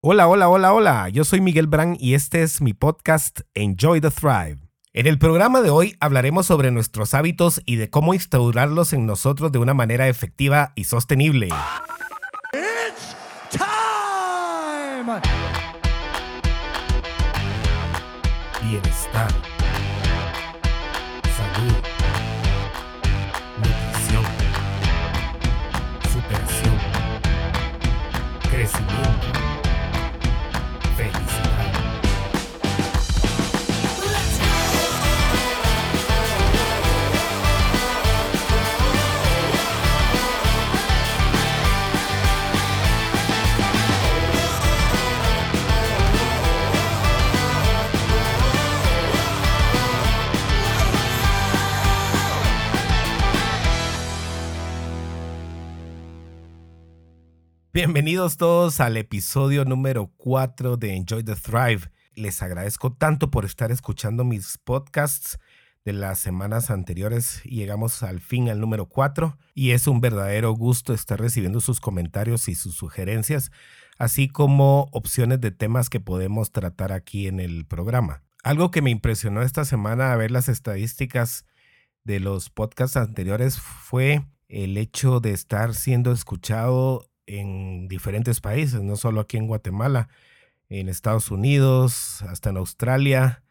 Hola, hola, hola, hola. Yo soy Miguel Brand y este es mi podcast Enjoy the Thrive. En el programa de hoy hablaremos sobre nuestros hábitos y de cómo instaurarlos en nosotros de una manera efectiva y sostenible. It's time. Bienestar. Bienvenidos todos al episodio número 4 de Enjoy the Thrive. Les agradezco tanto por estar escuchando mis podcasts de las semanas anteriores llegamos al fin al número 4 y es un verdadero gusto estar recibiendo sus comentarios y sus sugerencias, así como opciones de temas que podemos tratar aquí en el programa. Algo que me impresionó esta semana a ver las estadísticas de los podcasts anteriores fue el hecho de estar siendo escuchado en diferentes países, no solo aquí en Guatemala, en Estados Unidos, hasta en Australia,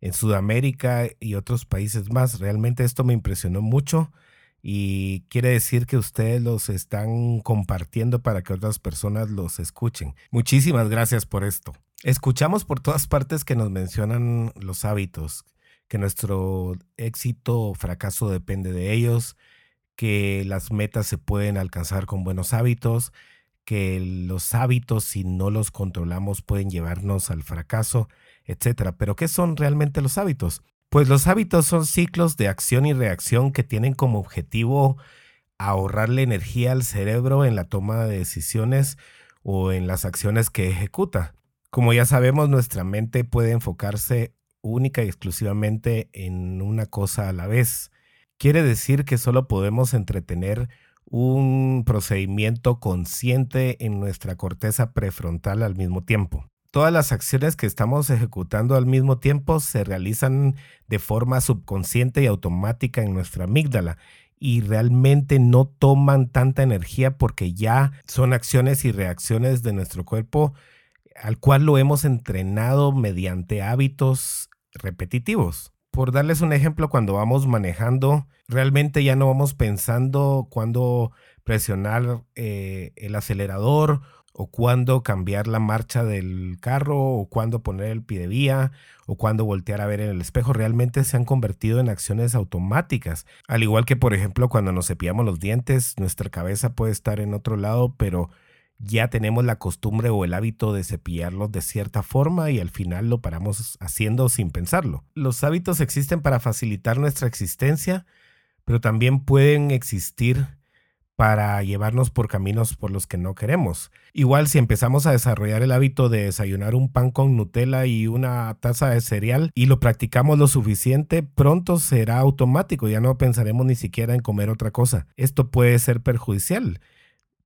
en Sudamérica y otros países más. Realmente esto me impresionó mucho y quiere decir que ustedes los están compartiendo para que otras personas los escuchen. Muchísimas gracias por esto. Escuchamos por todas partes que nos mencionan los hábitos, que nuestro éxito o fracaso depende de ellos, que las metas se pueden alcanzar con buenos hábitos, que los hábitos si no los controlamos pueden llevarnos al fracaso, etc. Pero ¿qué son realmente los hábitos? Pues los hábitos son ciclos de acción y reacción que tienen como objetivo ahorrarle energía al cerebro en la toma de decisiones o en las acciones que ejecuta. Como ya sabemos, nuestra mente puede enfocarse única y exclusivamente en una cosa a la vez quiere decir que solo podemos entretener un procedimiento consciente en nuestra corteza prefrontal al mismo tiempo. Todas las acciones que estamos ejecutando al mismo tiempo se realizan de forma subconsciente y automática en nuestra amígdala y realmente no toman tanta energía porque ya son acciones y reacciones de nuestro cuerpo al cual lo hemos entrenado mediante hábitos repetitivos por darles un ejemplo, cuando vamos manejando, realmente ya no vamos pensando cuándo presionar eh, el acelerador o cuándo cambiar la marcha del carro o cuándo poner el pie de vía o cuándo voltear a ver en el espejo. Realmente se han convertido en acciones automáticas. Al igual que, por ejemplo, cuando nos cepillamos los dientes, nuestra cabeza puede estar en otro lado, pero ya tenemos la costumbre o el hábito de cepillarlos de cierta forma y al final lo paramos haciendo sin pensarlo. Los hábitos existen para facilitar nuestra existencia, pero también pueden existir para llevarnos por caminos por los que no queremos. Igual si empezamos a desarrollar el hábito de desayunar un pan con Nutella y una taza de cereal y lo practicamos lo suficiente, pronto será automático, ya no pensaremos ni siquiera en comer otra cosa. Esto puede ser perjudicial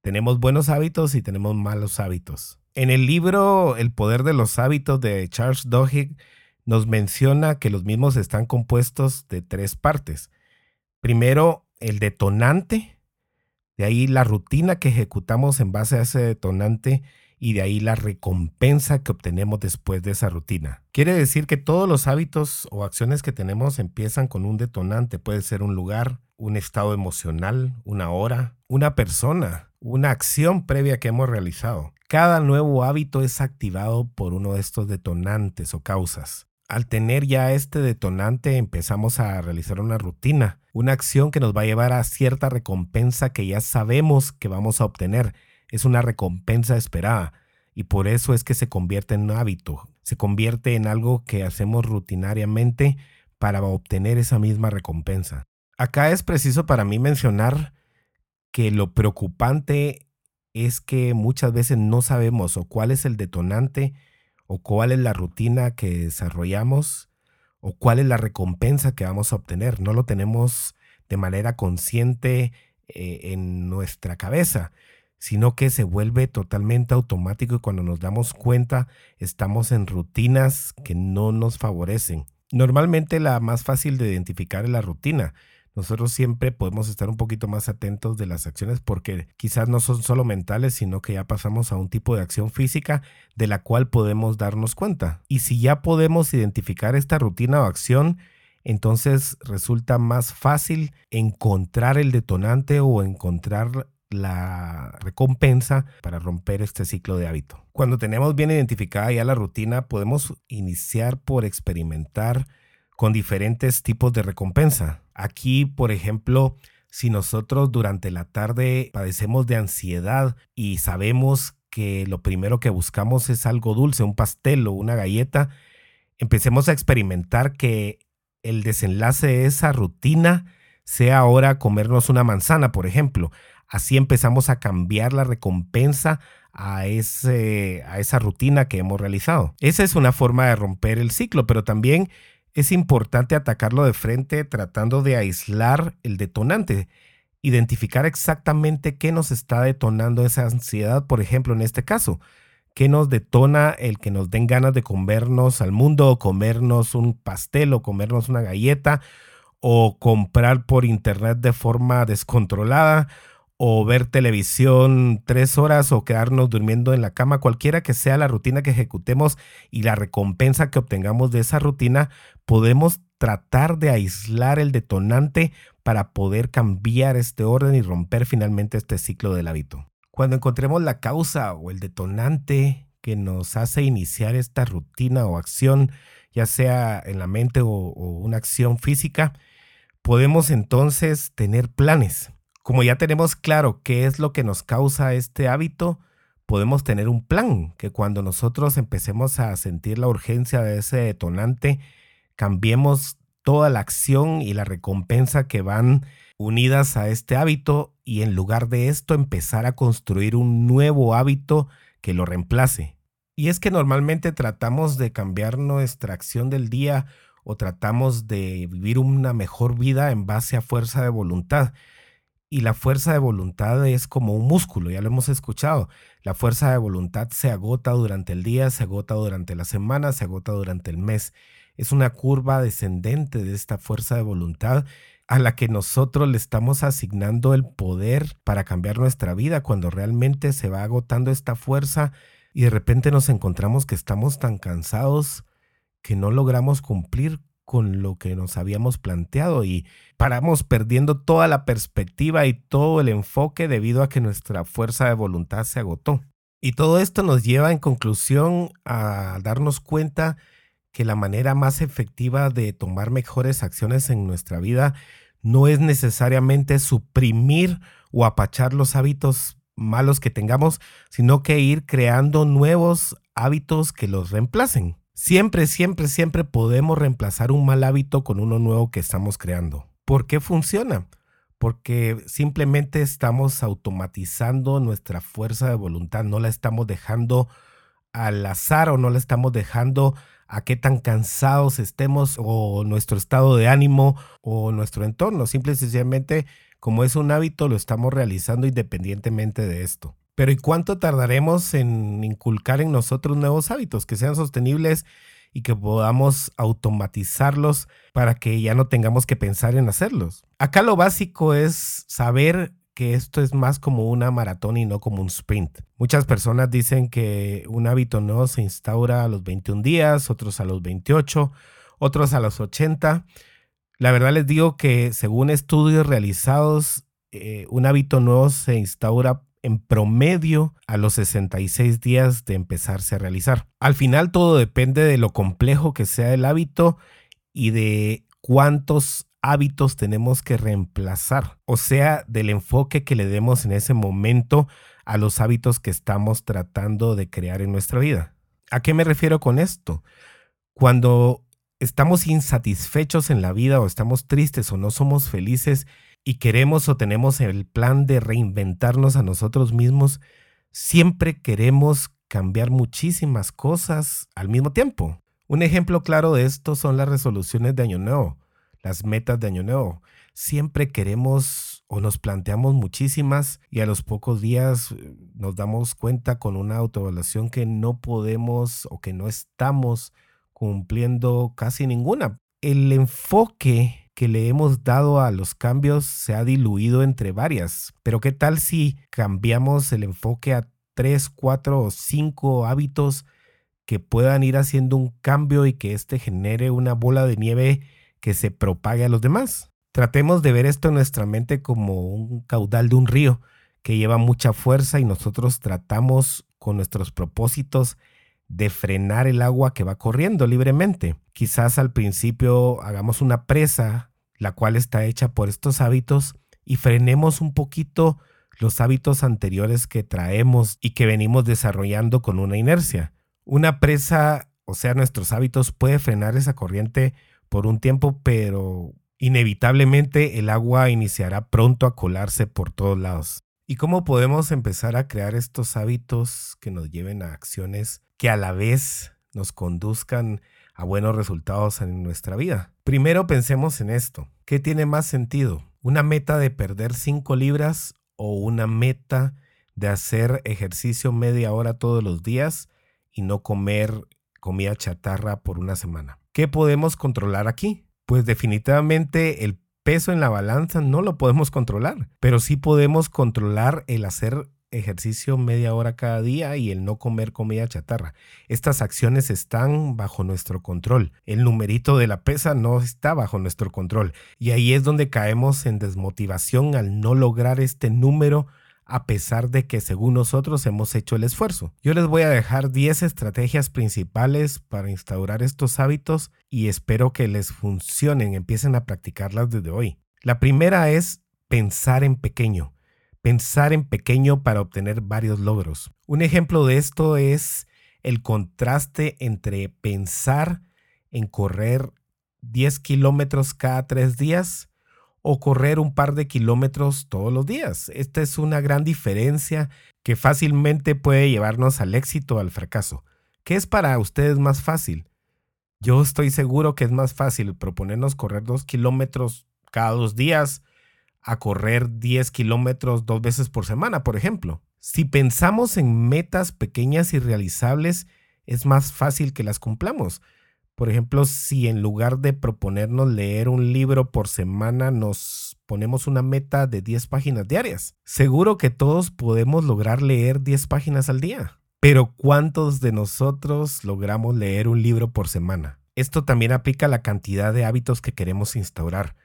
tenemos buenos hábitos y tenemos malos hábitos. En el libro El poder de los hábitos de Charles Duhigg nos menciona que los mismos están compuestos de tres partes. Primero, el detonante, de ahí la rutina que ejecutamos en base a ese detonante y de ahí la recompensa que obtenemos después de esa rutina. Quiere decir que todos los hábitos o acciones que tenemos empiezan con un detonante. Puede ser un lugar, un estado emocional, una hora, una persona, una acción previa que hemos realizado. Cada nuevo hábito es activado por uno de estos detonantes o causas. Al tener ya este detonante empezamos a realizar una rutina, una acción que nos va a llevar a cierta recompensa que ya sabemos que vamos a obtener. Es una recompensa esperada y por eso es que se convierte en un hábito, se convierte en algo que hacemos rutinariamente para obtener esa misma recompensa. Acá es preciso para mí mencionar que lo preocupante es que muchas veces no sabemos o cuál es el detonante o cuál es la rutina que desarrollamos o cuál es la recompensa que vamos a obtener. No lo tenemos de manera consciente eh, en nuestra cabeza. sino que se vuelve totalmente automático y cuando nos damos cuenta estamos en rutinas que no nos favorecen. Normalmente la más fácil de identificar es la rutina. Nosotros siempre podemos estar un poquito más atentos de las acciones porque quizás no son solo mentales, sino que ya pasamos a un tipo de acción física de la cual podemos darnos cuenta. Y si ya podemos identificar esta rutina o acción, entonces resulta más fácil encontrar el detonante o encontrar la recompensa para romper este ciclo de hábito. Cuando tenemos bien identificada ya la rutina, podemos iniciar por experimentar con diferentes tipos de recompensa. Aquí, por ejemplo, si nosotros durante la tarde padecemos de ansiedad y sabemos que lo primero que buscamos es algo dulce, un pastel o una galleta, empecemos a experimentar que el desenlace de esa rutina sea ahora comernos una manzana, por ejemplo. Así empezamos a cambiar la recompensa a, esa rutina que hemos realizado. Esa es una forma de romper el ciclo, pero también es importante atacarlo de frente tratando de aislar el detonante, identificar exactamente qué nos está detonando esa ansiedad, por ejemplo, en este caso. ¿Qué nos detona el que nos den ganas de comernos al mundo o comernos un pastel o comernos una galleta o comprar por internet de forma descontrolada o ver televisión tres horas o quedarnos durmiendo en la cama, cualquiera que sea la rutina que ejecutemos y la recompensa que obtengamos de esa rutina, podemos tratar de aislar el detonante para poder cambiar este orden y romper finalmente este ciclo del hábito. Cuando encontremos la causa o el detonante que nos hace iniciar esta rutina o acción, ya sea en la mente o, o una acción física, podemos entonces tener planes como ya tenemos claro qué es lo que nos causa este hábito, podemos tener un plan que cuando nosotros empecemos a sentir la urgencia de ese detonante, cambiemos toda la acción y la recompensa que van unidas a este hábito y en lugar de esto empezar a construir un nuevo hábito que lo reemplace. Y es que normalmente tratamos de cambiar nuestra acción del día o tratamos de vivir una mejor vida en base a fuerza de voluntad. Y la fuerza de voluntad es como un músculo, ya lo hemos escuchado. La fuerza de voluntad se agota durante el día, se agota durante la semana, se agota durante el mes. Es una curva descendente de esta fuerza de voluntad a la que nosotros le estamos asignando el poder para cambiar nuestra vida cuando realmente se va agotando esta fuerza y de repente nos encontramos que estamos tan cansados que no logramos cumplir con lo que nos habíamos planteado y paramos perdiendo toda la perspectiva y todo el enfoque debido a que nuestra fuerza de voluntad se agotó. Y todo esto nos lleva en conclusión a darnos cuenta que la manera más efectiva de tomar mejores acciones en nuestra vida no es necesariamente suprimir o apachar los hábitos malos que tengamos, sino que ir creando nuevos hábitos que los reemplacen. Siempre, siempre, siempre podemos reemplazar un mal hábito con uno nuevo que estamos creando. ¿Por qué funciona? Porque simplemente estamos automatizando nuestra fuerza de voluntad, no la estamos dejando al azar o no la estamos dejando a qué tan cansados estemos o nuestro estado de ánimo o nuestro entorno. Simple y sencillamente, como es un hábito, lo estamos realizando independientemente de esto. Pero ¿y cuánto tardaremos en inculcar en nosotros nuevos hábitos que sean sostenibles y que podamos automatizarlos para que ya no tengamos que pensar en hacerlos? Acá lo básico es saber que esto es más como una maratón y no como un sprint. Muchas personas dicen que un hábito nuevo se instaura a los 21 días, otros a los 28, otros a los 80. La verdad les digo que según estudios realizados, eh, un hábito nuevo se instaura en promedio a los 66 días de empezarse a realizar. Al final todo depende de lo complejo que sea el hábito y de cuántos hábitos tenemos que reemplazar, o sea, del enfoque que le demos en ese momento a los hábitos que estamos tratando de crear en nuestra vida. ¿A qué me refiero con esto? Cuando estamos insatisfechos en la vida o estamos tristes o no somos felices, y queremos o tenemos el plan de reinventarnos a nosotros mismos, siempre queremos cambiar muchísimas cosas al mismo tiempo. Un ejemplo claro de esto son las resoluciones de Año Nuevo. las metas de Año Nuevo. Siempre queremos o nos planteamos muchísimas y a los pocos días eh, nos damos cuenta con una autoevaluación que no podemos o que no estamos cumpliendo casi ninguna. El enfoque que le hemos dado a los cambios se ha diluido entre varias, pero ¿qué tal si cambiamos el enfoque a tres, cuatro o cinco hábitos que puedan ir haciendo un cambio y que éste genere una bola de nieve que se propague a los demás? Tratemos de ver esto en nuestra mente como un caudal de un río que lleva mucha fuerza y nosotros tratamos con nuestros propósitos de frenar el agua que va corriendo libremente. Quizás al principio hagamos una presa, la cual está hecha por estos hábitos, y frenemos un poquito los hábitos anteriores que traemos y que venimos desarrollando con una inercia. Una presa, o sea, nuestros hábitos, puede frenar esa corriente por un tiempo, pero inevitablemente el agua iniciará pronto a colarse por todos lados. ¿Y cómo podemos empezar a crear estos hábitos que nos lleven a acciones que a la vez nos conduzcan a buenos resultados en nuestra vida. Primero pensemos en esto. ¿Qué tiene más sentido? ¿Una meta de perder 5 libras o una meta de hacer ejercicio media hora todos los días y no comer comida chatarra por una semana? ¿Qué podemos controlar aquí? Pues definitivamente el peso en la balanza no lo podemos controlar, pero sí podemos controlar el hacer ejercicio media hora cada día y el no comer comida chatarra. Estas acciones están bajo nuestro control. El numerito de la pesa no está bajo nuestro control. Y ahí es donde caemos en desmotivación al no lograr este número a pesar de que según nosotros hemos hecho el esfuerzo. Yo les voy a dejar 10 estrategias principales para instaurar estos hábitos y espero que les funcionen, empiecen a practicarlas desde hoy. La primera es pensar en pequeño pensar en pequeño para obtener varios logros. Un ejemplo de esto es el contraste entre pensar en correr 10 kilómetros cada tres días o correr un par de kilómetros todos los días. Esta es una gran diferencia que fácilmente puede llevarnos al éxito o al fracaso. ¿Qué es para ustedes más fácil? Yo estoy seguro que es más fácil proponernos correr dos kilómetros cada dos días a correr 10 kilómetros dos veces por semana, por ejemplo. Si pensamos en metas pequeñas y realizables, es más fácil que las cumplamos. Por ejemplo, si en lugar de proponernos leer un libro por semana, nos ponemos una meta de 10 páginas diarias. Seguro que todos podemos lograr leer 10 páginas al día. Pero ¿cuántos de nosotros logramos leer un libro por semana? Esto también aplica a la cantidad de hábitos que queremos instaurar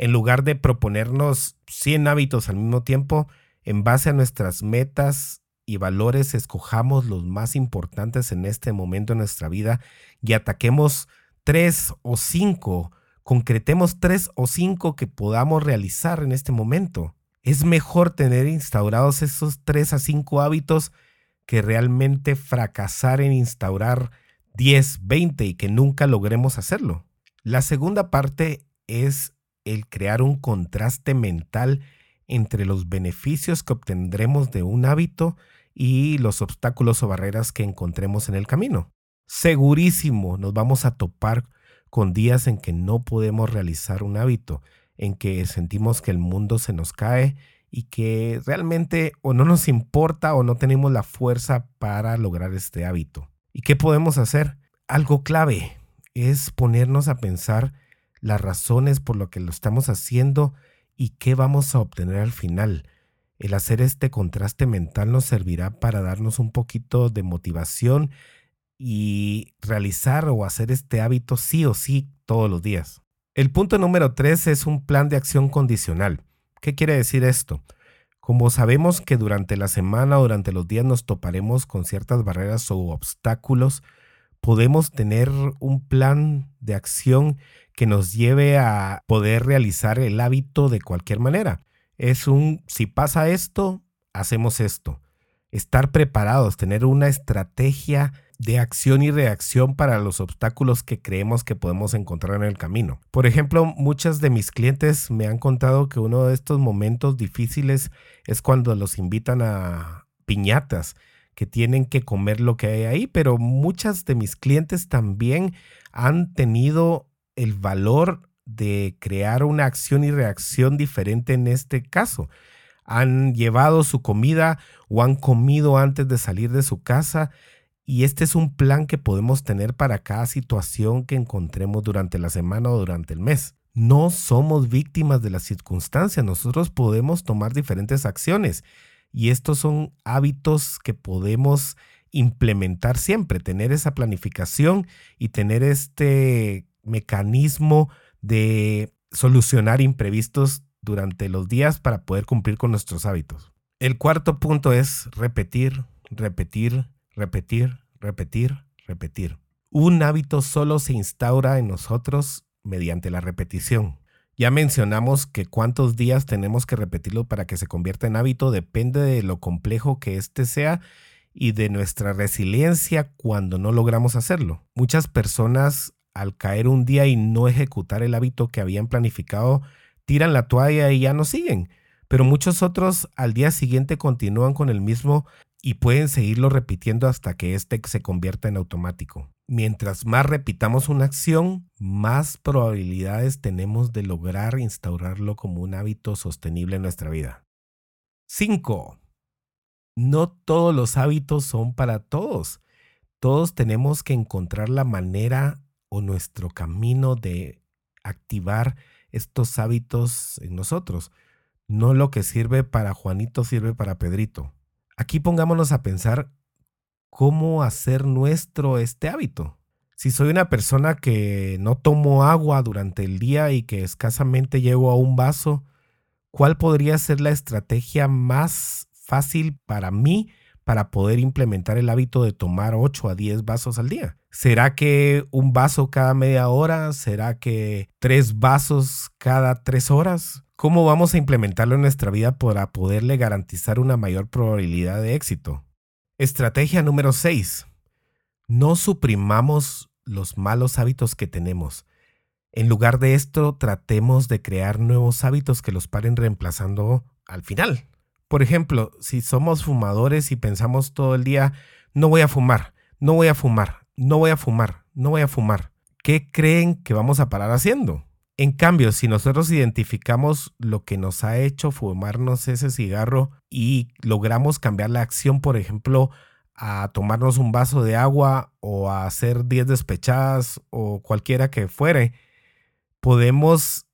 en lugar de proponernos 100 hábitos al mismo tiempo, en base a nuestras metas y valores, escojamos los más importantes en este momento de nuestra vida y ataquemos tres o cinco, concretemos tres o cinco que podamos realizar en este momento. Es mejor tener instaurados esos tres a cinco hábitos que realmente fracasar en instaurar 10, 20 y que nunca logremos hacerlo. La segunda parte es el crear un contraste mental entre los beneficios que obtendremos de un hábito y los obstáculos o barreras que encontremos en el camino. Segurísimo nos vamos a topar con días en que no podemos realizar un hábito, en que sentimos que el mundo se nos cae y que realmente o no nos importa o no tenemos la fuerza para lograr este hábito. ¿Y qué podemos hacer? Algo clave es ponernos a pensar las razones por lo que lo estamos haciendo y qué vamos a obtener al final. El hacer este contraste mental nos servirá para darnos un poquito de motivación y realizar o hacer este hábito sí o sí todos los días. El punto número tres es un plan de acción condicional. ¿Qué quiere decir esto? Como sabemos que durante la semana o durante los días nos toparemos con ciertas barreras o obstáculos, podemos tener un plan de acción que nos lleve a poder realizar el hábito de cualquier manera. Es un, si pasa esto, hacemos esto. Estar preparados, tener una estrategia de acción y reacción para los obstáculos que creemos que podemos encontrar en el camino. Por ejemplo, muchas de mis clientes me han contado que uno de estos momentos difíciles es cuando los invitan a piñatas, que tienen que comer lo que hay ahí, pero muchas de mis clientes también han tenido el valor de crear una acción y reacción diferente en este caso. Han llevado su comida o han comido antes de salir de su casa y este es un plan que podemos tener para cada situación que encontremos durante la semana o durante el mes. No somos víctimas de las circunstancias, nosotros podemos tomar diferentes acciones y estos son hábitos que podemos implementar siempre, tener esa planificación y tener este mecanismo de solucionar imprevistos durante los días para poder cumplir con nuestros hábitos. El cuarto punto es repetir, repetir, repetir, repetir, repetir. Un hábito solo se instaura en nosotros mediante la repetición. Ya mencionamos que cuántos días tenemos que repetirlo para que se convierta en hábito depende de lo complejo que éste sea y de nuestra resiliencia cuando no logramos hacerlo. Muchas personas al caer un día y no ejecutar el hábito que habían planificado, tiran la toalla y ya no siguen. Pero muchos otros al día siguiente continúan con el mismo y pueden seguirlo repitiendo hasta que éste se convierta en automático mientras más repitamos una acción, más probabilidades tenemos de lograr instaurarlo como un hábito sostenible en nuestra vida. 5. No todos los hábitos son para todos. Todos tenemos que encontrar la manera o nuestro camino de activar estos hábitos en nosotros. No lo que sirve para Juanito sirve para Pedrito. Aquí pongámonos a pensar cómo hacer nuestro este hábito. Si soy una persona que no tomo agua durante el día y que escasamente llego a un vaso, ¿cuál podría ser la estrategia más fácil para mí para poder implementar el hábito de tomar 8 a 10 vasos al día? ¿Será que un vaso cada media hora? ¿Será que tres vasos cada tres horas? ¿Cómo vamos a implementarlo en nuestra vida para poderle garantizar una mayor probabilidad de éxito? Estrategia número 6. No suprimamos los malos hábitos que tenemos. En lugar de esto, tratemos de crear nuevos hábitos que los paren reemplazando al final. Por ejemplo, si somos fumadores y pensamos todo el día, no voy a fumar, no voy a fumar, no voy a fumar, no voy a fumar, ¿qué creen que vamos a parar haciendo? En cambio, si nosotros identificamos lo que nos ha hecho fumarnos ese cigarro y logramos cambiar la acción, por ejemplo, a tomarnos un vaso de agua o a hacer 10 despechadas o cualquiera que fuere, podemos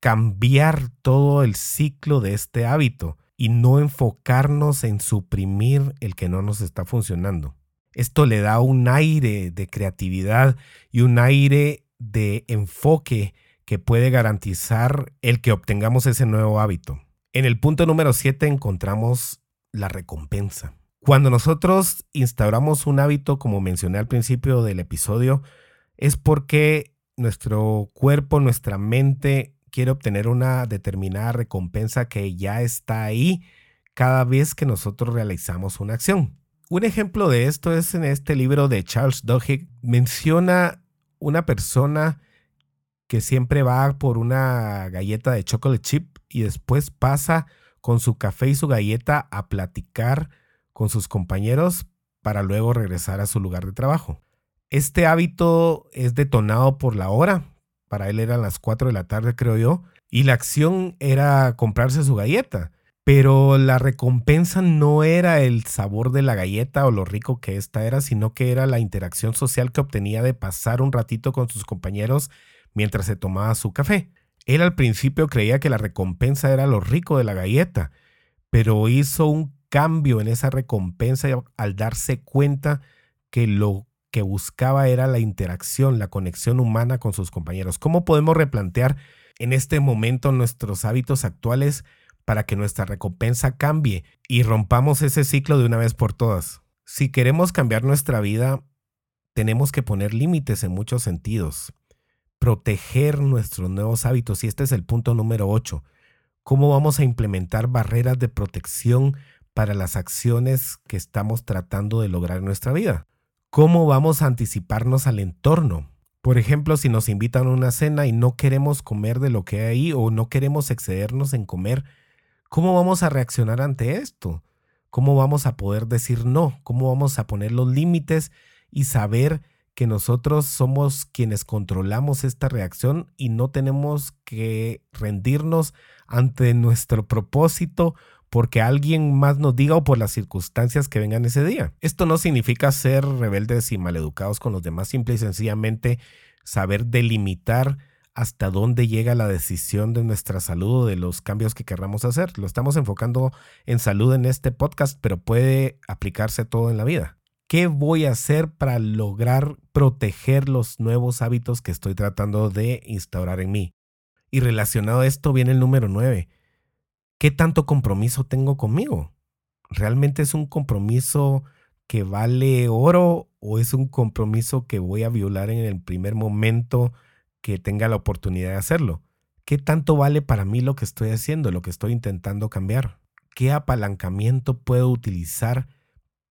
cambiar todo el ciclo de este hábito y no enfocarnos en suprimir el que no nos está funcionando. Esto le da un aire de creatividad y un aire de enfoque que puede garantizar el que obtengamos ese nuevo hábito. En el punto número 7 encontramos la recompensa. Cuando nosotros instauramos un hábito, como mencioné al principio del episodio, es porque nuestro cuerpo, nuestra mente quiere obtener una determinada recompensa que ya está ahí cada vez que nosotros realizamos una acción. Un ejemplo de esto es en este libro de Charles Duhigg. Menciona una persona que siempre va por una galleta de chocolate chip y después pasa con su café y su galleta a platicar con sus compañeros para luego regresar a su lugar de trabajo. Este hábito es detonado por la hora. Para él eran las 4 de la tarde, creo yo. Y la acción era comprarse su galleta. Pero la recompensa no era el sabor de la galleta o lo rico que ésta era, sino que era la interacción social que obtenía de pasar un ratito con sus compañeros mientras se tomaba su café. Él al principio creía que la recompensa era lo rico de la galleta, pero hizo un cambio en esa recompensa al darse cuenta que lo que buscaba era la interacción, la conexión humana con sus compañeros. ¿Cómo podemos replantear en este momento nuestros hábitos actuales para que nuestra recompensa cambie y rompamos ese ciclo de una vez por todas? Si queremos cambiar nuestra vida, tenemos que poner límites en muchos sentidos proteger nuestros nuevos hábitos. Y este es el punto número 8. ¿Cómo vamos a implementar barreras de protección para las acciones que estamos tratando de lograr en nuestra vida? ¿Cómo vamos a anticiparnos al entorno? Por ejemplo, si nos invitan a una cena y no queremos comer de lo que hay ahí o no queremos excedernos en comer, ¿cómo vamos a reaccionar ante esto? ¿Cómo vamos a poder decir no? ¿Cómo vamos a poner los límites y saber que nosotros somos quienes controlamos esta reacción y no tenemos que rendirnos ante nuestro propósito porque alguien más nos diga o por las circunstancias que vengan ese día. Esto no significa ser rebeldes y maleducados con los demás, simple y sencillamente saber delimitar hasta dónde llega la decisión de nuestra salud o de los cambios que querramos hacer. Lo estamos enfocando en salud en este podcast, pero puede aplicarse todo en la vida. ¿Qué voy a hacer para lograr proteger los nuevos hábitos que estoy tratando de instaurar en mí? Y relacionado a esto viene el número 9. ¿Qué tanto compromiso tengo conmigo? ¿Realmente es un compromiso que vale oro o es un compromiso que voy a violar en el primer momento que tenga la oportunidad de hacerlo? ¿Qué tanto vale para mí lo que estoy haciendo, lo que estoy intentando cambiar? ¿Qué apalancamiento puedo utilizar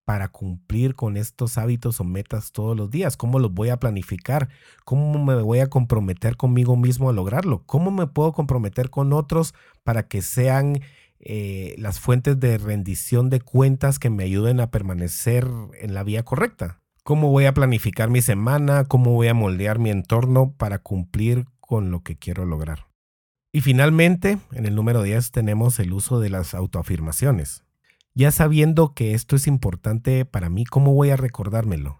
para cumplir con estos hábitos o metas todos los días? ¿Cómo los voy a planificar? ¿Cómo me voy a comprometer conmigo mismo a lograrlo? ¿Cómo me puedo comprometer con otros para que sean eh, las fuentes de rendición de cuentas que me ayuden a permanecer en la vía correcta? ¿Cómo voy a planificar mi semana? ¿Cómo voy a moldear mi entorno para cumplir con lo que quiero lograr? Y finalmente, en el número 10 tenemos el uso de las autoafirmaciones. Ya sabiendo que esto es importante para mí, ¿cómo voy a recordármelo?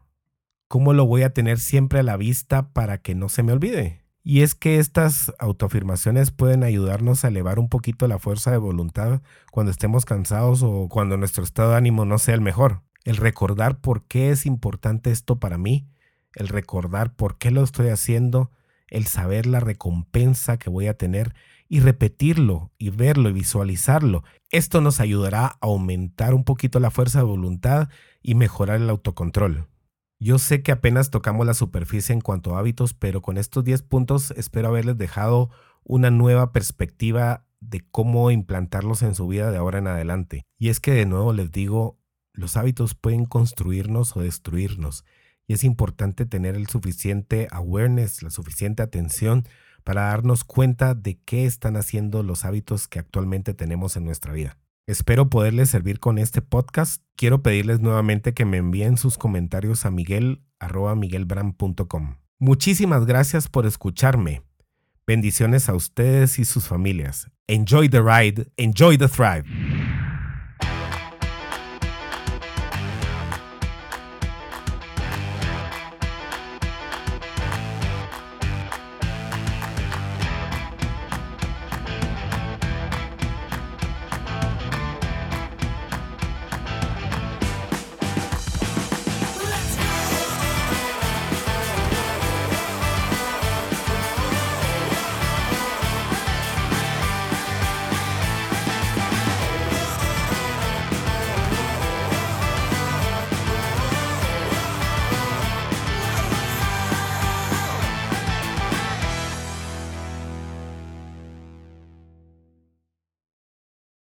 ¿Cómo lo voy a tener siempre a la vista para que no se me olvide? Y es que estas autoafirmaciones pueden ayudarnos a elevar un poquito la fuerza de voluntad cuando estemos cansados o cuando nuestro estado de ánimo no sea el mejor. El recordar por qué es importante esto para mí, el recordar por qué lo estoy haciendo, el saber la recompensa que voy a tener y repetirlo y verlo y visualizarlo. Esto nos ayudará a aumentar un poquito la fuerza de voluntad y mejorar el autocontrol. Yo sé que apenas tocamos la superficie en cuanto a hábitos, pero con estos 10 puntos espero haberles dejado una nueva perspectiva de cómo implantarlos en su vida de ahora en adelante. Y es que de nuevo les digo, los hábitos pueden construirnos o destruirnos. Y es importante tener el suficiente awareness, la suficiente atención para darnos cuenta de qué están haciendo los hábitos que actualmente tenemos en nuestra vida. Espero poderles servir con este podcast. Quiero pedirles nuevamente que me envíen sus comentarios a miguel Muchísimas gracias por escucharme. Bendiciones a ustedes y sus familias. Enjoy the ride, enjoy the thrive.